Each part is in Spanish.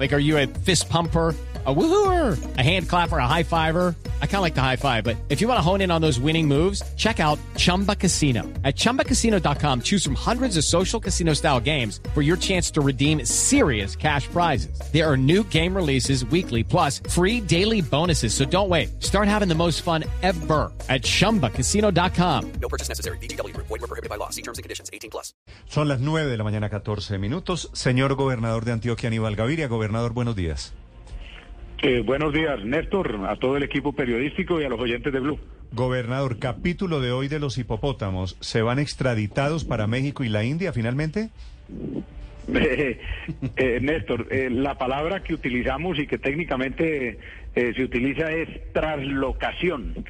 Like, are you a fist pumper? a woohooer, a hand clapper, a high fiver. I kind of like the high five, but if you want to hone in on those winning moves, check out Chumba Casino. At ChumbaCasino.com, choose from hundreds of social casino style games for your chance to redeem serious cash prizes. There are new game releases weekly, plus free daily bonuses. So don't wait. Start having the most fun ever at ChumbaCasino.com. No purchase necessary. BGW. Void were prohibited by law. See terms and conditions. 18 plus. Son las 9 de la mañana, 14 minutos. Señor gobernador de Antioquia, Aníbal Gaviria. Gobernador, buenos días. Eh, buenos días, Néstor, a todo el equipo periodístico y a los oyentes de Blue. Gobernador, capítulo de hoy de los hipopótamos. ¿Se van extraditados para México y la India finalmente? Eh, eh, Néstor, la palabra que utilizamos y que técnicamente se utiliza es traslocación.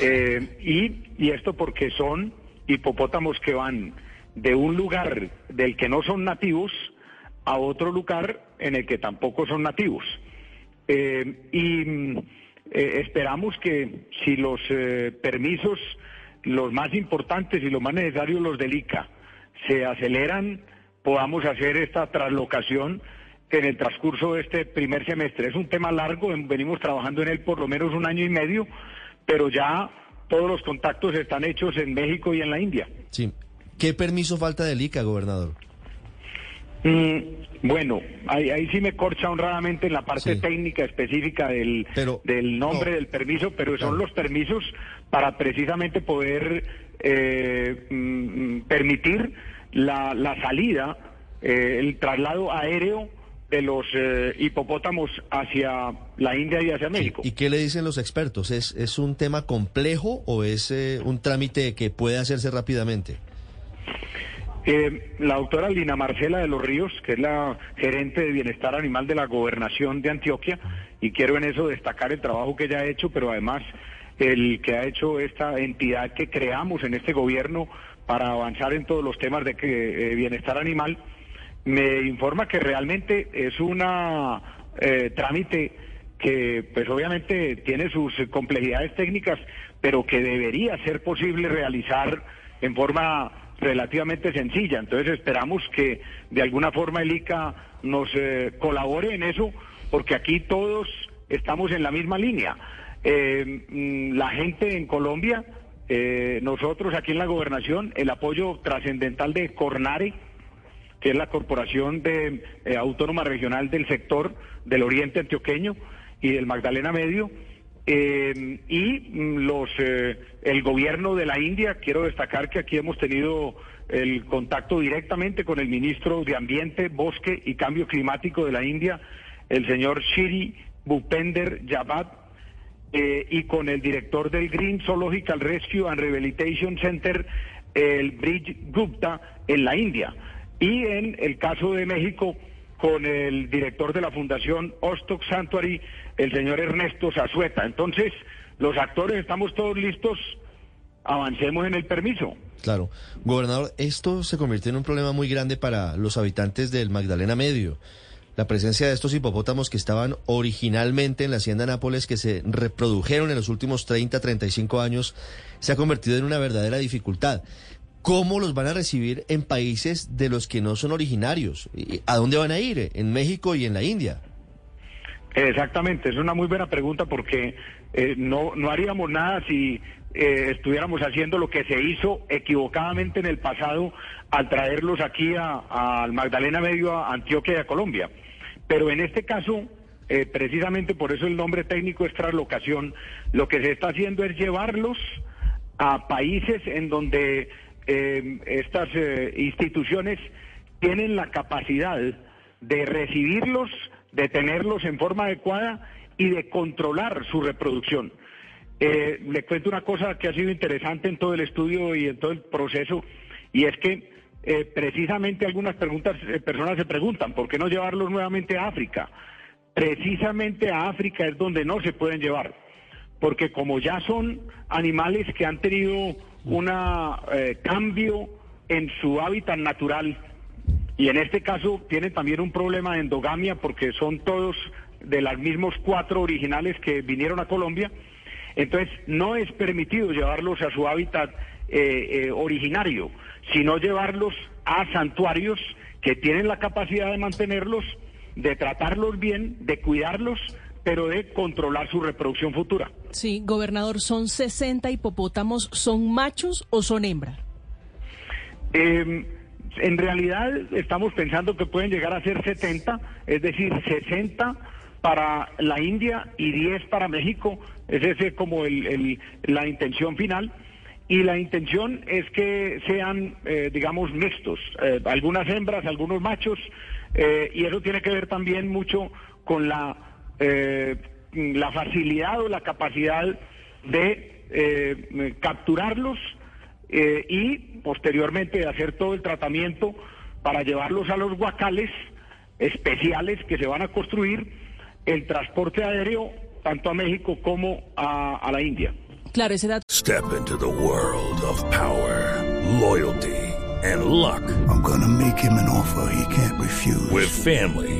Y, y esto porque son hipopótamos que van de un lugar del que no son nativos a otro lugar en el que tampoco son nativos. Eh, y eh, esperamos que si los eh, permisos, los más importantes y los más necesarios, los del ICA, se aceleran, podamos hacer esta traslocación en el transcurso de este primer semestre. Es un tema largo, en- venimos trabajando en él por lo menos un año y medio, pero ya todos los contactos están hechos en México y en la India. Sí. ¿Qué permiso falta del ICA, gobernador? Mm, bueno, ahí, ahí sí me corcha honradamente en la parte Sí. técnica específica del, Pero- del nombre no. del permiso, pero son los permisos para precisamente poder eh, mm, permitir la, la salida, eh, el traslado aéreo de los eh, hipopótamos hacia la India y hacia México. ¿Y qué le dicen los expertos? ¿Es, es un tema complejo o es eh, un trámite que puede hacerse rápidamente? Eh, la doctora Lina Marcela de los Ríos, que es la gerente de bienestar animal de la gobernación de Antioquia, y quiero en eso destacar el trabajo que ella ha hecho, pero además el que ha hecho esta entidad que creamos en este gobierno para avanzar en todos los temas de eh, bienestar animal, me informa que realmente es una eh, trámite que pues obviamente tiene sus complejidades técnicas, pero que debería ser posible realizar en forma relativamente sencilla. Entonces esperamos que de alguna forma el ICA nos eh, colabore en eso, porque aquí todos estamos en la misma línea. Eh, mm, la gente en Colombia, eh, nosotros aquí en la gobernación, el apoyo trascendental de Cornare, que es la Corporación de, eh, Autónoma Regional del Sector del Oriente Antioqueño y del Magdalena Medio, eh, y mm, los eh, el gobierno de la India. Quiero destacar que aquí hemos tenido el contacto directamente con el ministro de Ambiente, Bosque y Cambio Climático de la India, el señor Shiri Bhupender Javad, eh, y con el director del Green Zoological Rescue and Rehabilitation Center, el Bridge Gupta, en la India. Y en el caso de México, con el director de la Fundación Ostock Sanctuary, el señor Ernesto Zazueta. Entonces, los actores estamos todos listos, avancemos en el permiso. Claro. Gobernador, esto se convirtió en un problema muy grande para los habitantes del Magdalena Medio. La presencia de estos hipopótamos que estaban originalmente en la hacienda Nápoles, que se reprodujeron en los últimos 30, 35 años, se ha convertido en una verdadera dificultad. ¿Cómo los van a recibir en países de los que no son originarios? ¿Y ¿A dónde van a ir? En México y en la India. Exactamente, es una muy buena pregunta porque eh, no, no haríamos nada si eh, estuviéramos haciendo lo que se hizo equivocadamente en el pasado al traerlos aquí al Magdalena Medio, a Antioquia y a Colombia. Pero en este caso, eh, precisamente por eso el nombre técnico es traslocación, lo que se está haciendo es llevarlos a países en donde eh, estas eh, instituciones tienen la capacidad de recibirlos, de tenerlos en forma adecuada y de controlar su reproducción. Eh, le cuento una cosa que ha sido interesante en todo el estudio y en todo el proceso, y es que eh, precisamente algunas preguntas, personas se preguntan, ¿por qué no llevarlos nuevamente a África? Precisamente a África es donde no se pueden llevar, porque como ya son animales que han tenido un cambio en su hábitat natural, y en este caso tienen también un problema de endogamia porque son todos de los mismos cuatro originales que vinieron a Colombia. Entonces no es permitido llevarlos a su hábitat eh, eh, originario, sino llevarlos a santuarios que tienen la capacidad de mantenerlos, de tratarlos bien, de cuidarlos, pero de controlar su reproducción futura. Sí, gobernador, ¿son 60 hipopótamos? ¿Son machos o son hembras? Eh, en realidad estamos pensando que pueden llegar a ser 70, es decir, 60 para la India y 10 para México. Es como el, el- la intención final. Y la intención es que sean, eh, digamos, mixtos, eh, algunas hembras, algunos machos, eh, y eso tiene que ver también mucho con la, eh, la facilidad o la capacidad de eh, capturarlos eh, y posteriormente de hacer todo el tratamiento para llevarlos a los guacales especiales que se van a construir, el transporte aéreo tanto a México como a, a la India. Claro, ese dato Step into the world of power, loyalty, and luck. I'm gonna make him an offer he can't refuse. With family,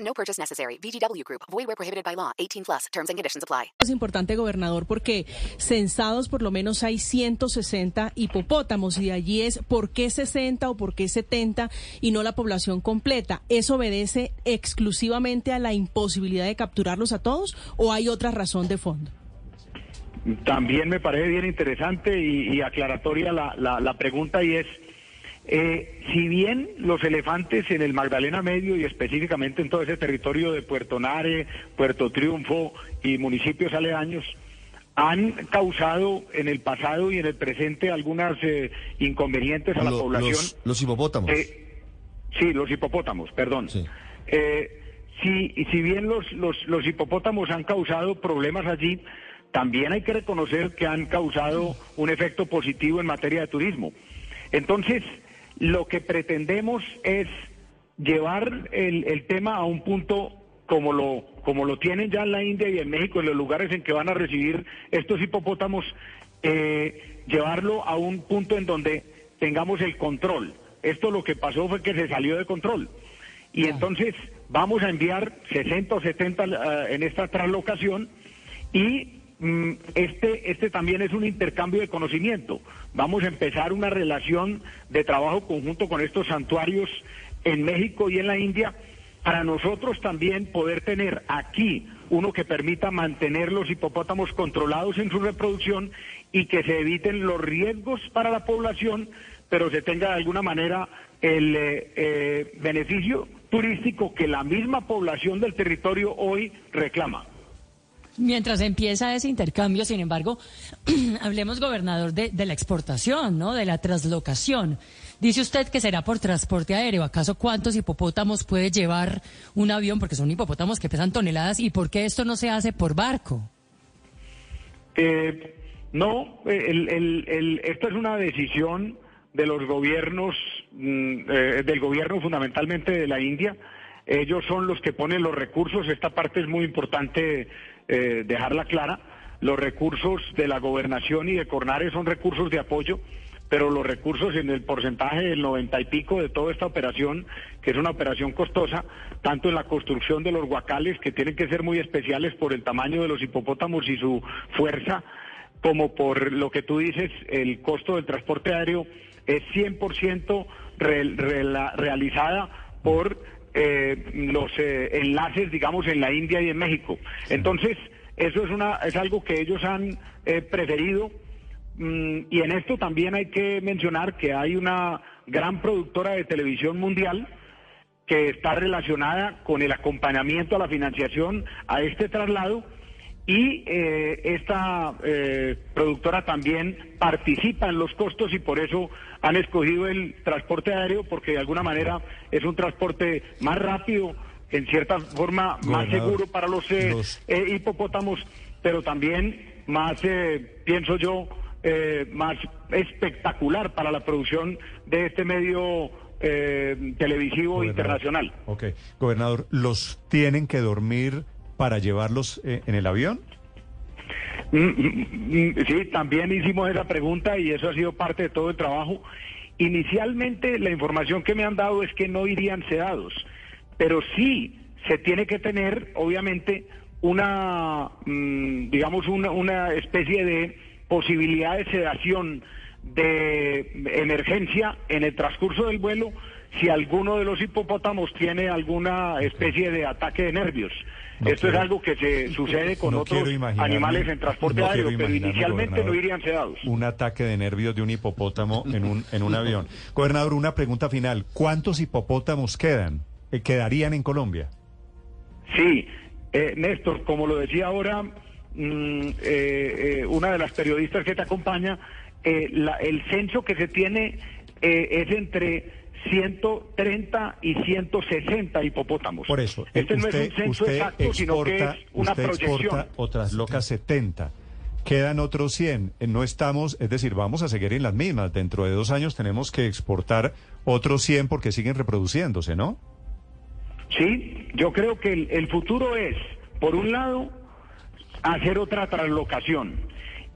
No purchase necessary. VGW Group. Void where prohibited by law. 18 plus. Terms and conditions apply. es importante, gobernador, porque censados por lo menos hay 160 hipopótamos y de allí es por qué 60 o por qué 70 y no la población completa. ¿Eso obedece exclusivamente a la imposibilidad de capturarlos a todos o hay otra razón de fondo? También me parece bien interesante y, y aclaratoria la, la- la pregunta y es, eh, si bien los elefantes en el Magdalena Medio y específicamente en todo ese territorio de Puerto Nare, Puerto Triunfo y municipios aledaños, han causado en el pasado y en el presente algunas eh, inconvenientes a la Lo- población. los, los hipopótamos. Eh, sí, los hipopótamos, perdón. Sí. Eh, si bien los, los, los hipopótamos han causado problemas allí, también hay que reconocer que han causado un efecto positivo en materia de turismo. Entonces, lo que pretendemos es llevar el, el tema a un punto como lo, como lo tienen ya en la India y en México, en los lugares en que van a recibir estos hipopótamos, eh, llevarlo a un punto en donde tengamos el control. Esto lo que pasó fue que se salió de control. Y entonces vamos a enviar 60 o 70 eh, en esta traslocación y este, este también es un intercambio de conocimiento. Vamos a empezar una relación de trabajo conjunto con estos santuarios en México y en la India para nosotros también poder tener aquí uno que permita mantener los hipopótamos controlados en su reproducción y que se eviten los riesgos para la población, pero se tenga de alguna manera el eh, eh, beneficio turístico que la misma población del territorio hoy reclama. Mientras empieza ese intercambio, sin embargo, hablemos, gobernador, de, de la exportación, ¿no? De la traslocación. Dice usted que será por transporte aéreo. ¿Acaso cuántos hipopótamos puede llevar un avión? Porque son hipopótamos que pesan toneladas. ¿Y por qué esto no se hace por barco? Eh, no, eh, el, el, el- esta es una decisión de los gobiernos, mm, eh, del gobierno fundamentalmente de la India. Ellos son los que ponen los recursos. Esta parte es muy importante eh, dejarla clara. Los recursos de la gobernación y de Cornares son recursos de apoyo, pero los recursos en el porcentaje del noventa y pico de toda esta operación, que es una operación costosa, tanto en la construcción de los guacales, que tienen que ser muy especiales por el tamaño de los hipopótamos y su fuerza, como por lo que tú dices, el costo del transporte aéreo es 100% re- realizada por eh, los eh, enlaces, digamos, en la India y en México. Entonces, eso es, una, es algo que ellos han eh, preferido. Mm, y en esto también hay que mencionar que hay una gran productora de televisión mundial que está relacionada con el acompañamiento a la financiación a este traslado y eh, esta eh, productora también participa en los costos y por eso han escogido el transporte aéreo porque de alguna manera es un transporte más rápido, en cierta forma más Gobernador, seguro para los, eh, los- eh, hipopótamos, pero también más, eh, pienso yo, eh, más espectacular para la producción de este medio eh, televisivo Gobernador. internacional. Ok. Gobernador, ¿los tienen que dormir para llevarlos en el avión? Mm, mm, mm, Sí, también hicimos esa pregunta y eso ha sido parte de todo el trabajo. Inicialmente la información que me han dado es que no irían sedados, pero sí se tiene que tener, obviamente, una, digamos, una, una especie de posibilidad de sedación de emergencia en el transcurso del vuelo si alguno de los hipopótamos tiene alguna especie de ataque de nervios. No Esto quiero- es algo que se sucede con No otros animales en transporte no aéreo, pero inicialmente no irían sedados. Un ataque de nervios de un hipopótamo en un, en un avión. Gobernador, una pregunta final. ¿Cuántos hipopótamos quedan? eh, ¿Quedarían en Colombia? Sí, eh, Néstor, como lo decía ahora mm, eh, eh, una de las periodistas que te acompaña, eh, la- el censo que se tiene es entre 130 y 160 hipopótamos. Por eso, este no es un censo usted exacto, sino que es exporta, una usted proyección. exporta otras locas 70. Quedan otros 100. Eh, No estamos, es decir, vamos a seguir en las mismas. Dentro de dos años tenemos que exportar otros 100 porque siguen reproduciéndose, ¿no? Sí, yo creo que el, el futuro es, por un lado, hacer otra translocación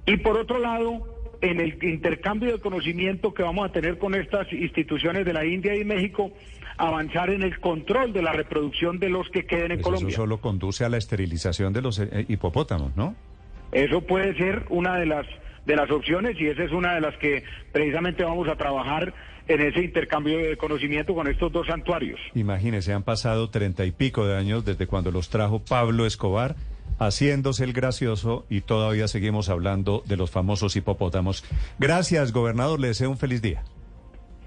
y por otro lado, en el intercambio de conocimiento que vamos a tener con estas instituciones de la India y México, avanzar en el control de la reproducción de los que queden en Pues Colombia. Eso solo conduce a la esterilización de los eh, hipopótamos, ¿no? Eso puede ser una de las de las opciones y esa es una de las que precisamente vamos a trabajar en ese intercambio de conocimiento con estos dos santuarios. Imagínese, han pasado treinta y pico de años desde cuando los trajo Pablo Escobar, haciéndose el gracioso y todavía seguimos hablando de los famosos hipopótamos. Gracias, gobernador, le deseo un feliz día.